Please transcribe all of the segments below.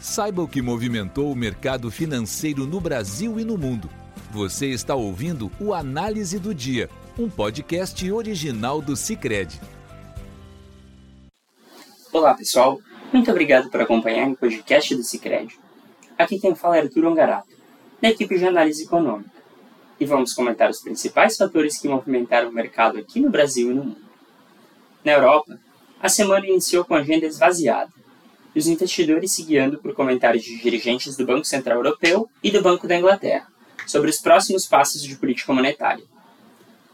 Saiba o que movimentou o mercado financeiro no Brasil e no mundo. Você está ouvindo o Análise do Dia, um podcast original do Cicred. Olá pessoal, muito obrigado por acompanhar o podcast do Cicred. Aqui quem fala é Arthur Ongarato, da equipe de análise econômica. E vamos comentar os principais fatores que movimentaram o mercado aqui no Brasil e no mundo. Na Europa, a semana iniciou com agenda esvaziada e os investidores se guiando por comentários de dirigentes do Banco Central Europeu e do Banco da Inglaterra sobre os próximos passos de política monetária.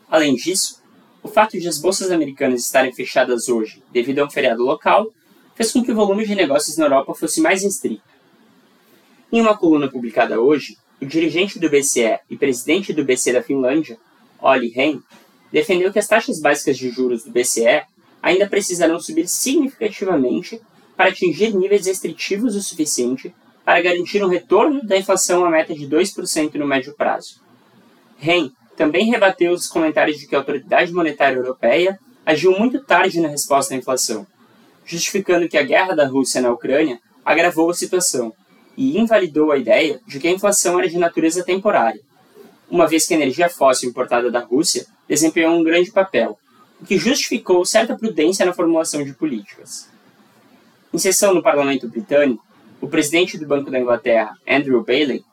Além disso, o fato de as bolsas americanas estarem fechadas hoje devido a um feriado local fez com que o volume de negócios na Europa fosse mais restrito. Em uma coluna publicada hoje, o dirigente do BCE e presidente do BCE da Finlândia, Olli Rehn, defendeu que as taxas básicas de juros do BCE ainda precisarão subir significativamente para atingir níveis restritivos o suficiente para garantir um retorno da inflação à meta de 2% no médio prazo. Ren também rebateu os comentários de que a Autoridade Monetária Europeia agiu muito tarde na resposta à inflação, justificando que a guerra da Rússia na Ucrânia agravou a situação e invalidou a ideia de que a inflação era de natureza temporária, uma vez que a energia fóssil importada da Rússia desempenhou um grande papel, o que justificou certa prudência na formulação de políticas. Em sessão no parlamento britânico, o presidente do Banco da Inglaterra, Andrew Bailey,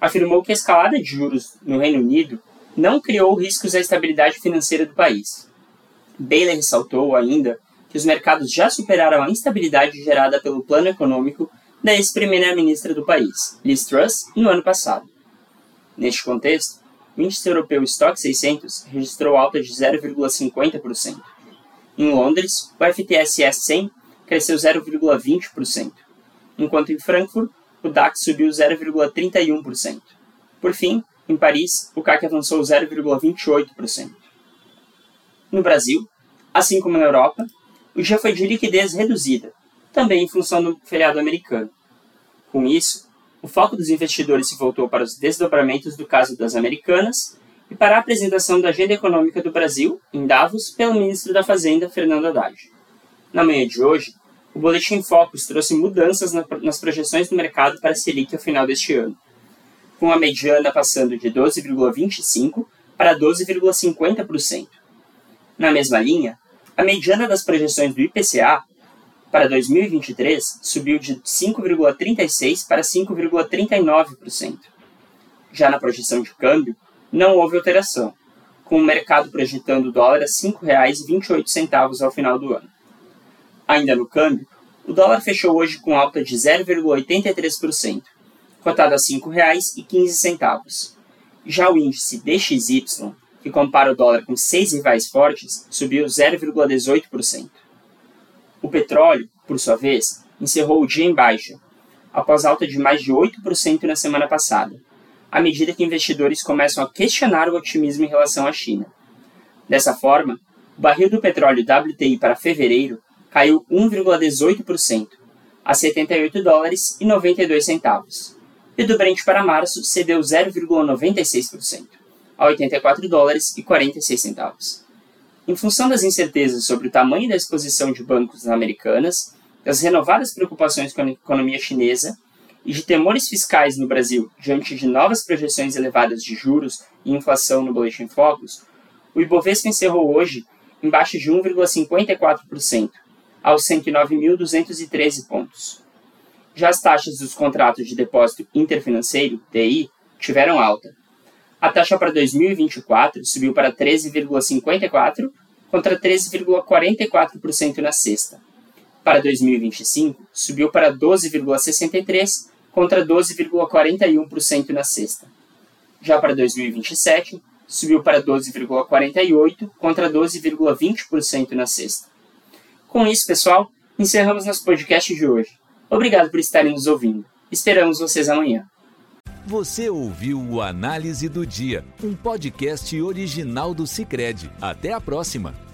afirmou que a escalada de juros no Reino Unido não criou riscos à estabilidade financeira do país. Bailey ressaltou ainda que os mercados já superaram a instabilidade gerada pelo plano econômico da ex-primeira-ministra do país, Liz Truss, no ano passado. Neste contexto, o índice europeu Stock 600 registrou alta de 0,50%. Em Londres, o FTSE 100 cresceu 0,20%, enquanto em Frankfurt o DAX subiu 0,31%. Por fim, em Paris, o CAC avançou 0,28%. No Brasil, assim como na Europa, o dia foi de liquidez reduzida, também em função do feriado americano. Com isso, o foco dos investidores se voltou para os desdobramentos do caso das Americanas e para a apresentação da agenda econômica do Brasil, em Davos, pelo ministro da Fazenda, Fernando Haddad. Na manhã de hoje, o Boletim Focus trouxe mudanças nas projeções do mercado para a Selic ao final deste ano, com a mediana passando de 12,25% para 12,50%. Na mesma linha, a mediana das projeções do IPCA para 2023 subiu de 5,36% para 5,39%. Já na projeção de câmbio, não houve alteração, com o mercado projetando o dólar a R$ 5,28 ao final do ano. Ainda no câmbio, o dólar fechou hoje com alta de 0,83%, cotado a R$ 5,15. Já o índice DXY, que compara o dólar com seis rivais fortes, subiu 0,18%. O petróleo, por sua vez, encerrou o dia em baixa, após alta de mais de 8% na semana passada, à medida que investidores começam a questionar o otimismo em relação à China. Dessa forma, o barril do petróleo WTI para fevereiro caiu 1,18%, a 78 dólares e 92 centavos. E do Brent para março cedeu 0,96%, a 84 dólares e 46 centavos. Em função das incertezas sobre o tamanho da exposição de bancos americanas, das renovadas preocupações com a economia chinesa e de temores fiscais no Brasil diante de novas projeções elevadas de juros e inflação no Boletim Focus, o Ibovespa encerrou hoje em baixa de 1,54%, aos 109.213 pontos. Já as taxas dos contratos de depósito interfinanceiro, DI, tiveram alta. A taxa para 2024 subiu para 13,54% contra 13,44% na sexta. Para 2025, subiu para 12,63% contra 12,41% na sexta. Já para 2027, subiu para 12,48% contra 12,20% na sexta. Com isso, pessoal, encerramos nosso podcast de hoje. Obrigado por estarem nos ouvindo. Esperamos vocês amanhã. Você ouviu o Análise do Dia, um podcast original do Cicred. Até a próxima!